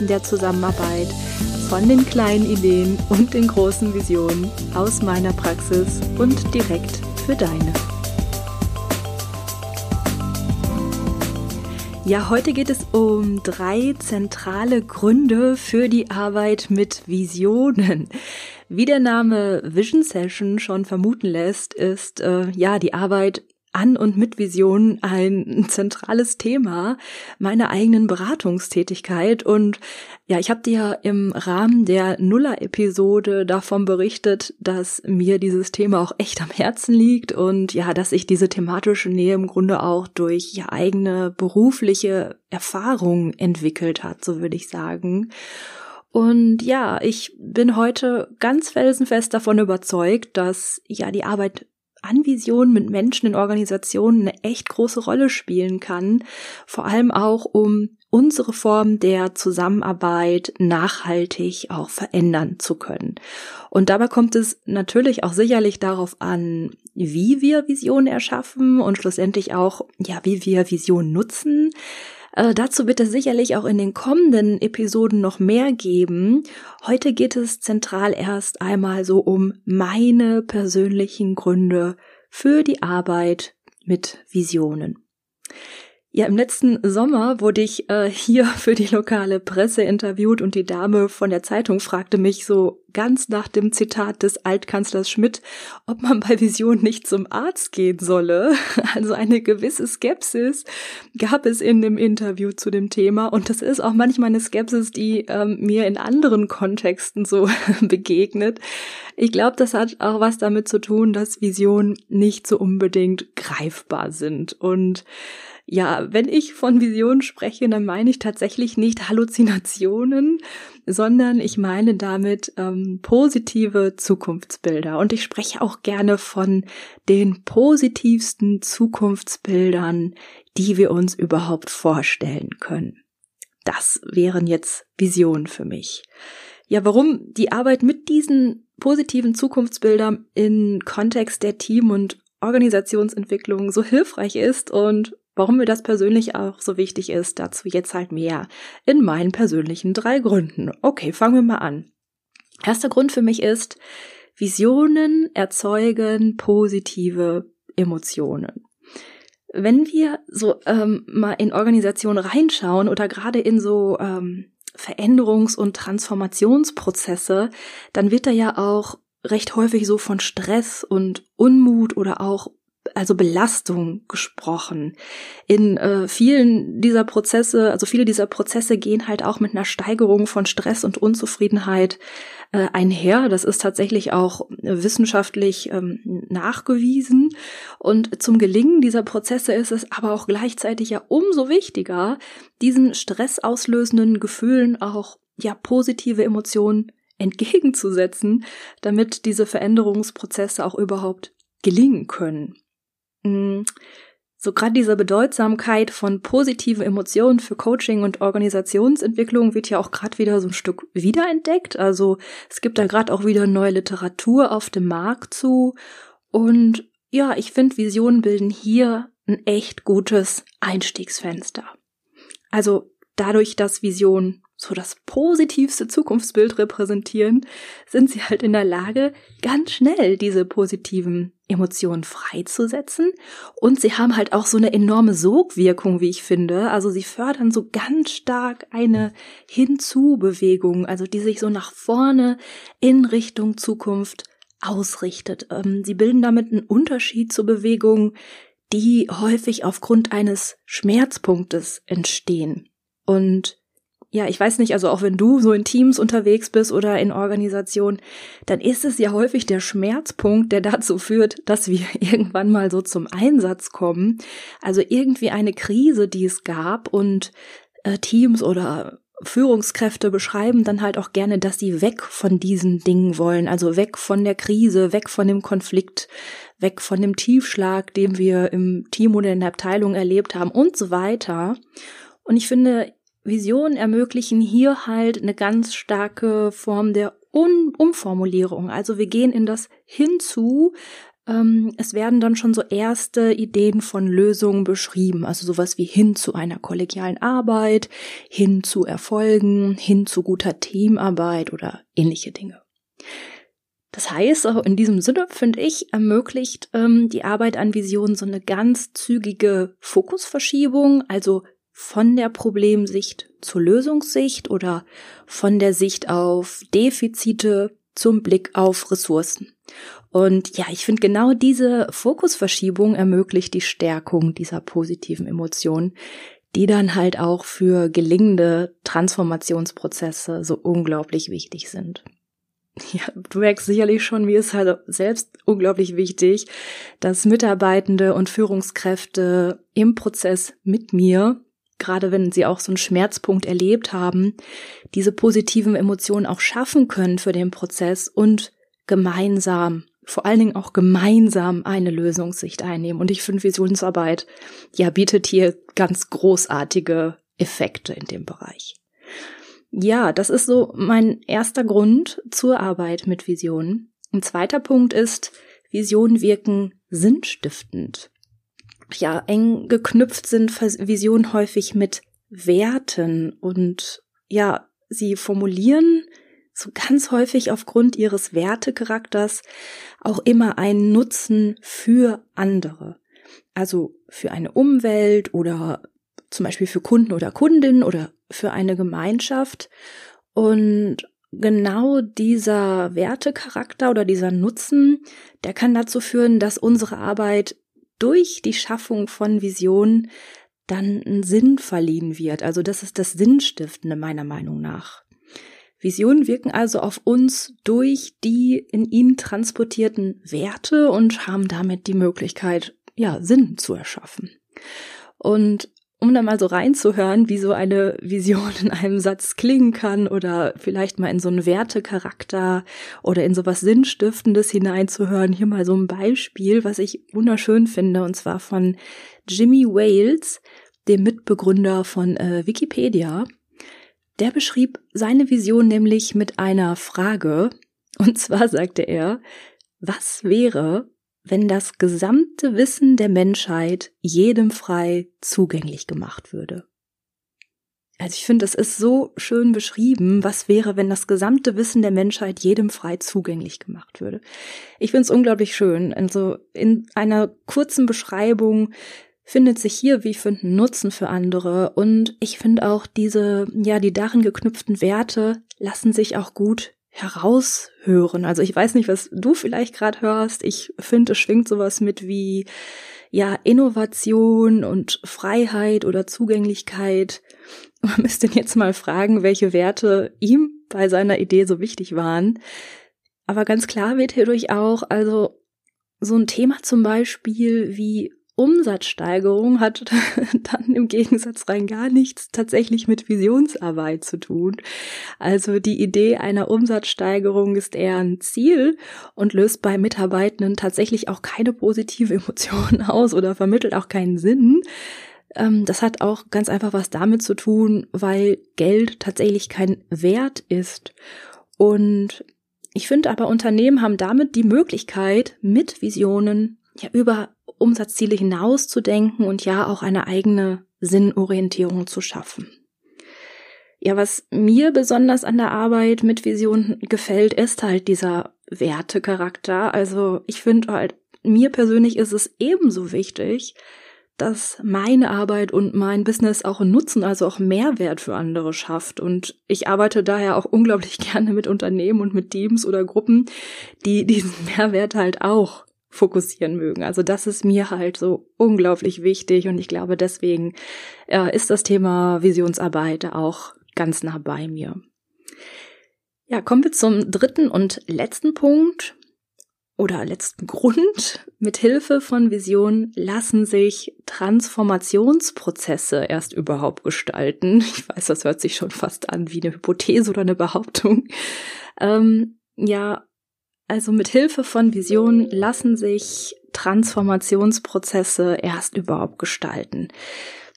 der Zusammenarbeit von den kleinen Ideen und den großen Visionen aus meiner Praxis und direkt für deine. Ja, heute geht es um drei zentrale Gründe für die Arbeit mit Visionen. Wie der Name Vision Session schon vermuten lässt, ist äh, ja die Arbeit an und mit Vision ein zentrales Thema meiner eigenen Beratungstätigkeit. Und ja, ich habe dir im Rahmen der Nuller-Episode davon berichtet, dass mir dieses Thema auch echt am Herzen liegt und ja, dass ich diese thematische Nähe im Grunde auch durch ja eigene berufliche Erfahrung entwickelt hat, so würde ich sagen. Und ja, ich bin heute ganz felsenfest davon überzeugt, dass ja die Arbeit an Visionen mit Menschen in Organisationen eine echt große Rolle spielen kann, vor allem auch um unsere Form der Zusammenarbeit nachhaltig auch verändern zu können. Und dabei kommt es natürlich auch sicherlich darauf an, wie wir Visionen erschaffen und schlussendlich auch, ja, wie wir Visionen nutzen. Äh, dazu wird es sicherlich auch in den kommenden Episoden noch mehr geben. Heute geht es zentral erst einmal so um meine persönlichen Gründe für die Arbeit mit Visionen. Ja, im letzten Sommer wurde ich äh, hier für die lokale Presse interviewt und die Dame von der Zeitung fragte mich so ganz nach dem Zitat des Altkanzlers Schmidt, ob man bei Vision nicht zum Arzt gehen solle. Also eine gewisse Skepsis gab es in dem Interview zu dem Thema und das ist auch manchmal eine Skepsis, die ähm, mir in anderen Kontexten so begegnet. Ich glaube, das hat auch was damit zu tun, dass Visionen nicht so unbedingt greifbar sind und ja, wenn ich von Visionen spreche, dann meine ich tatsächlich nicht Halluzinationen, sondern ich meine damit ähm, positive Zukunftsbilder. Und ich spreche auch gerne von den positivsten Zukunftsbildern, die wir uns überhaupt vorstellen können. Das wären jetzt Visionen für mich. Ja, warum die Arbeit mit diesen positiven Zukunftsbildern in Kontext der Team- und Organisationsentwicklung so hilfreich ist und Warum mir das persönlich auch so wichtig ist, dazu jetzt halt mehr in meinen persönlichen drei Gründen. Okay, fangen wir mal an. Erster Grund für mich ist, Visionen erzeugen positive Emotionen. Wenn wir so ähm, mal in Organisationen reinschauen oder gerade in so ähm, Veränderungs- und Transformationsprozesse, dann wird da ja auch recht häufig so von Stress und Unmut oder auch also Belastung gesprochen. In äh, vielen dieser Prozesse, also viele dieser Prozesse gehen halt auch mit einer Steigerung von Stress und Unzufriedenheit äh, einher. Das ist tatsächlich auch wissenschaftlich ähm, nachgewiesen. Und zum Gelingen dieser Prozesse ist es aber auch gleichzeitig ja umso wichtiger, diesen stressauslösenden Gefühlen auch ja positive Emotionen entgegenzusetzen, damit diese Veränderungsprozesse auch überhaupt gelingen können. Mm, so gerade diese Bedeutsamkeit von positiven Emotionen für Coaching und Organisationsentwicklung wird ja auch gerade wieder so ein Stück wiederentdeckt. Also es gibt da gerade auch wieder neue Literatur auf dem Markt zu. Und ja, ich finde, Visionen bilden hier ein echt gutes Einstiegsfenster. Also dadurch, dass Visionen so das positivste Zukunftsbild repräsentieren, sind sie halt in der Lage, ganz schnell diese positiven Emotionen freizusetzen. Und sie haben halt auch so eine enorme Sogwirkung, wie ich finde. Also sie fördern so ganz stark eine Hinzu-Bewegung, also die sich so nach vorne in Richtung Zukunft ausrichtet. Ähm, sie bilden damit einen Unterschied zur Bewegung, die häufig aufgrund eines Schmerzpunktes entstehen. Und ja, ich weiß nicht, also auch wenn du so in Teams unterwegs bist oder in Organisationen, dann ist es ja häufig der Schmerzpunkt, der dazu führt, dass wir irgendwann mal so zum Einsatz kommen. Also irgendwie eine Krise, die es gab und äh, Teams oder Führungskräfte beschreiben dann halt auch gerne, dass sie weg von diesen Dingen wollen, also weg von der Krise, weg von dem Konflikt, weg von dem Tiefschlag, den wir im Team oder in der Abteilung erlebt haben und so weiter. Und ich finde, Visionen ermöglichen hier halt eine ganz starke Form der Un Umformulierung. Also wir gehen in das Hinzu, ähm, es werden dann schon so erste Ideen von Lösungen beschrieben, also sowas wie hin zu einer kollegialen Arbeit, hin zu Erfolgen, hin zu guter Teamarbeit oder ähnliche Dinge. Das heißt, auch in diesem Sinne, finde ich, ermöglicht ähm, die Arbeit an Visionen so eine ganz zügige Fokusverschiebung, also von der Problemsicht zur Lösungssicht oder von der Sicht auf Defizite zum Blick auf Ressourcen. Und ja, ich finde genau diese Fokusverschiebung ermöglicht die Stärkung dieser positiven Emotionen, die dann halt auch für gelingende Transformationsprozesse so unglaublich wichtig sind. Ja, du merkst sicherlich schon, mir ist halt selbst unglaublich wichtig, dass Mitarbeitende und Führungskräfte im Prozess mit mir, gerade wenn sie auch so einen Schmerzpunkt erlebt haben, diese positiven Emotionen auch schaffen können für den Prozess und gemeinsam vor allen Dingen auch gemeinsam eine Lösungssicht einnehmen. Und ich finde, Visionsarbeit, ja, bietet hier ganz großartige Effekte in dem Bereich. Ja, das ist so mein erster Grund zur Arbeit mit Visionen. Ein zweiter Punkt ist, Visionen wirken sinnstiftend. Ja, eng geknüpft sind Visionen häufig mit Werten und ja, sie formulieren so ganz häufig aufgrund ihres Wertecharakters auch immer einen Nutzen für andere. Also für eine Umwelt oder zum Beispiel für Kunden oder Kundinnen oder für eine Gemeinschaft. Und genau dieser Wertecharakter oder dieser Nutzen, der kann dazu führen, dass unsere Arbeit durch die Schaffung von Visionen dann einen Sinn verliehen wird. Also das ist das Sinnstiftende meiner Meinung nach. Visionen wirken also auf uns durch die in ihnen transportierten Werte und haben damit die Möglichkeit, ja, Sinn zu erschaffen. Und um da mal so reinzuhören, wie so eine Vision in einem Satz klingen kann oder vielleicht mal in so einen Wertecharakter oder in sowas Sinnstiftendes hineinzuhören, hier mal so ein Beispiel, was ich wunderschön finde, und zwar von Jimmy Wales, dem Mitbegründer von äh, Wikipedia. Der beschrieb seine Vision nämlich mit einer Frage, und zwar sagte er, was wäre, wenn das gesamte Wissen der Menschheit jedem frei zugänglich gemacht würde? Also ich finde, es ist so schön beschrieben, was wäre, wenn das gesamte Wissen der Menschheit jedem frei zugänglich gemacht würde. Ich finde es unglaublich schön. Also in einer kurzen Beschreibung findet sich hier, wie ich finde, Nutzen für andere. Und ich finde auch diese, ja, die darin geknüpften Werte lassen sich auch gut heraushören. Also ich weiß nicht, was du vielleicht gerade hörst. Ich finde, es schwingt sowas mit wie, ja, Innovation und Freiheit oder Zugänglichkeit. Man müsste jetzt mal fragen, welche Werte ihm bei seiner Idee so wichtig waren. Aber ganz klar wird hierdurch auch, also so ein Thema zum Beispiel wie Umsatzsteigerung hat dann im Gegensatz rein gar nichts tatsächlich mit Visionsarbeit zu tun. Also die Idee einer Umsatzsteigerung ist eher ein Ziel und löst bei Mitarbeitenden tatsächlich auch keine positive Emotion aus oder vermittelt auch keinen Sinn. Ähm, das hat auch ganz einfach was damit zu tun, weil Geld tatsächlich kein Wert ist. Und ich finde aber, Unternehmen haben damit die Möglichkeit, mit Visionen ja über Umsatzziele hinauszudenken und ja auch eine eigene Sinnorientierung zu schaffen. Ja, was mir besonders an der Arbeit mit Visionen gefällt, ist halt dieser Wertecharakter. Also ich finde halt, mir persönlich ist es ebenso wichtig, dass meine Arbeit und mein Business auch einen Nutzen, also auch Mehrwert für andere schafft. Und ich arbeite daher auch unglaublich gerne mit Unternehmen und mit Teams oder Gruppen, die diesen Mehrwert halt auch fokussieren mögen. Also das ist mir halt so unglaublich wichtig und ich glaube deswegen äh, ist das Thema Visionsarbeit auch ganz nah bei mir. Ja, kommen wir zum dritten und letzten Punkt. oder letzten Grund, mit Hilfe von Visionen lassen sich Transformationsprozesse erst überhaupt gestalten. Ich weiß, das hört sich schon fast an wie eine Hypothese oder eine Behauptung. Ähm, ja, also mit Hilfe von Visionen lassen sich Transformationsprozesse erst überhaupt gestalten.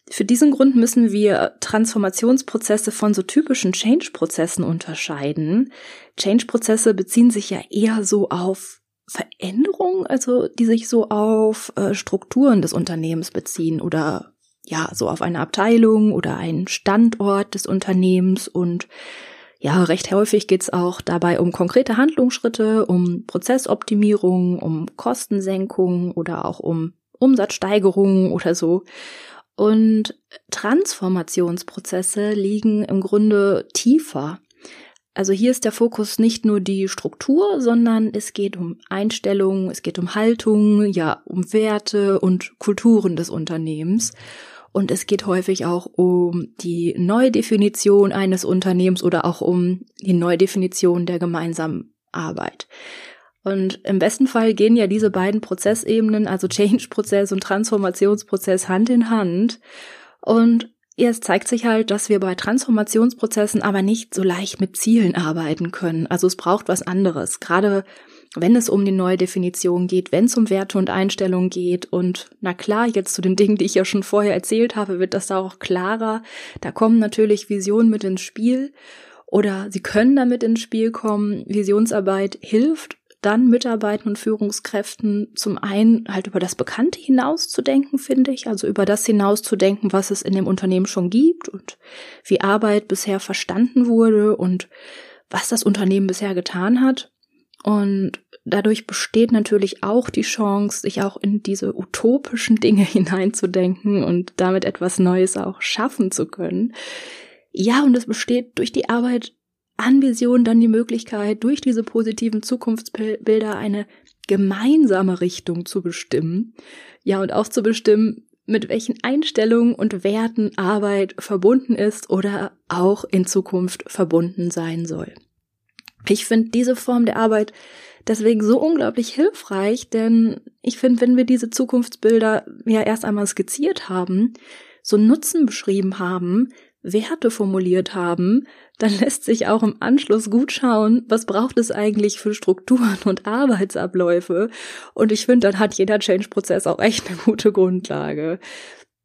Für diesen Grund müssen wir Transformationsprozesse von so typischen Change-Prozessen unterscheiden. Change-Prozesse beziehen sich ja eher so auf Veränderungen, also die sich so auf äh, Strukturen des Unternehmens beziehen oder ja, so auf eine Abteilung oder einen Standort des Unternehmens und ja, recht häufig geht's auch dabei um konkrete Handlungsschritte, um Prozessoptimierung, um Kostensenkung oder auch um Umsatzsteigerungen oder so. Und Transformationsprozesse liegen im Grunde tiefer. Also hier ist der Fokus nicht nur die Struktur, sondern es geht um Einstellungen, es geht um Haltung, ja, um Werte und Kulturen des Unternehmens. Und es geht häufig auch um die Neudefinition eines Unternehmens oder auch um die Neudefinition der gemeinsamen Arbeit. Und im besten Fall gehen ja diese beiden Prozessebenen, also Change-Prozess und Transformationsprozess, Hand in Hand. Und es zeigt sich halt, dass wir bei Transformationsprozessen aber nicht so leicht mit Zielen arbeiten können. Also es braucht was anderes. Gerade wenn es um die neue Definition geht, wenn es um Werte und Einstellungen geht. Und na klar, jetzt zu den Dingen, die ich ja schon vorher erzählt habe, wird das da auch klarer. Da kommen natürlich Visionen mit ins Spiel oder sie können damit ins Spiel kommen. Visionsarbeit hilft dann Mitarbeitern und Führungskräften zum einen halt über das Bekannte hinauszudenken, finde ich, also über das hinauszudenken, was es in dem Unternehmen schon gibt und wie Arbeit bisher verstanden wurde und was das Unternehmen bisher getan hat. Und dadurch besteht natürlich auch die Chance, sich auch in diese utopischen Dinge hineinzudenken und damit etwas Neues auch schaffen zu können. Ja, und es besteht durch die Arbeit an Vision dann die Möglichkeit, durch diese positiven Zukunftsbilder eine gemeinsame Richtung zu bestimmen. Ja, und auch zu bestimmen, mit welchen Einstellungen und Werten Arbeit verbunden ist oder auch in Zukunft verbunden sein soll. Ich finde diese Form der Arbeit deswegen so unglaublich hilfreich, denn ich finde, wenn wir diese Zukunftsbilder ja erst einmal skizziert haben, so Nutzen beschrieben haben, Werte formuliert haben, dann lässt sich auch im Anschluss gut schauen, was braucht es eigentlich für Strukturen und Arbeitsabläufe. Und ich finde, dann hat jeder Change-Prozess auch echt eine gute Grundlage.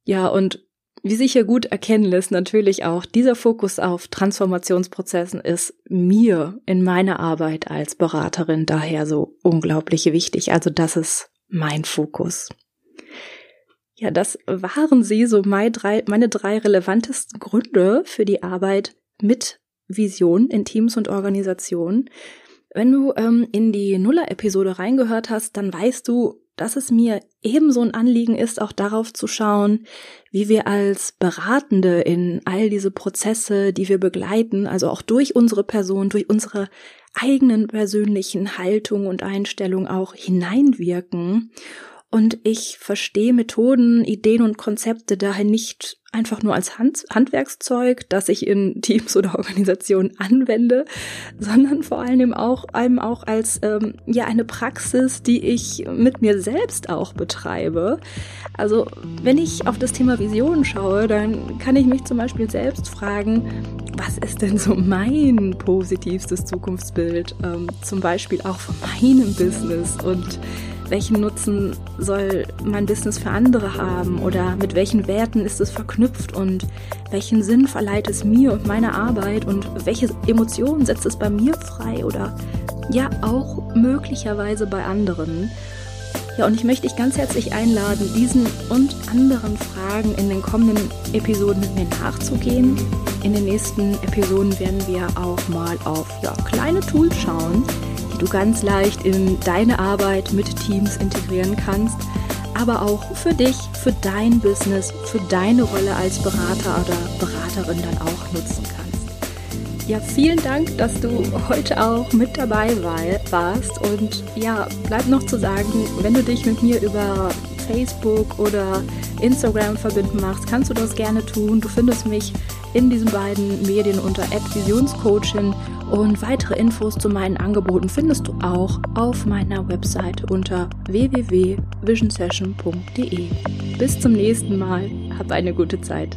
Ja, und wie sich hier gut erkennen lässt, natürlich auch dieser Fokus auf Transformationsprozessen ist mir in meiner Arbeit als Beraterin daher so unglaublich wichtig. Also das ist mein Fokus. Ja, das waren sie, so meine drei, meine drei relevantesten Gründe für die Arbeit mit Vision in Teams und Organisationen. Wenn du ähm, in die Nuller-Episode reingehört hast, dann weißt du, dass es mir ebenso ein Anliegen ist, auch darauf zu schauen, wie wir als Beratende in all diese Prozesse, die wir begleiten, also auch durch unsere Person, durch unsere eigenen persönlichen Haltung und Einstellung auch hineinwirken und ich verstehe Methoden, Ideen und Konzepte daher nicht einfach nur als Hand Handwerkszeug, das ich in Teams oder Organisationen anwende, sondern vor allem auch, allem auch als ähm, ja eine Praxis, die ich mit mir selbst auch betreibe. Also wenn ich auf das Thema Visionen schaue, dann kann ich mich zum Beispiel selbst fragen, was ist denn so mein positivstes Zukunftsbild, ähm, zum Beispiel auch von meinem Business und welchen Nutzen soll mein Business für andere haben oder mit welchen Werten ist es verknüpft und welchen Sinn verleiht es mir und meiner Arbeit und welche Emotionen setzt es bei mir frei oder ja auch möglicherweise bei anderen. Ja, und ich möchte dich ganz herzlich einladen, diesen und anderen Fragen in den kommenden Episoden mit mir nachzugehen. In den nächsten Episoden werden wir auch mal auf ja, kleine Tools schauen, du ganz leicht in deine Arbeit mit Teams integrieren kannst, aber auch für dich, für dein Business, für deine Rolle als Berater oder Beraterin dann auch nutzen kannst. Ja, vielen Dank, dass du heute auch mit dabei warst und ja, bleibt noch zu sagen, wenn du dich mit mir über Facebook oder Instagram verbinden magst, kannst du das gerne tun. Du findest mich in diesen beiden Medien unter Visionscoaching und weitere Infos zu meinen Angeboten findest du auch auf meiner Webseite unter www.visionsession.de. Bis zum nächsten Mal. Hab eine gute Zeit.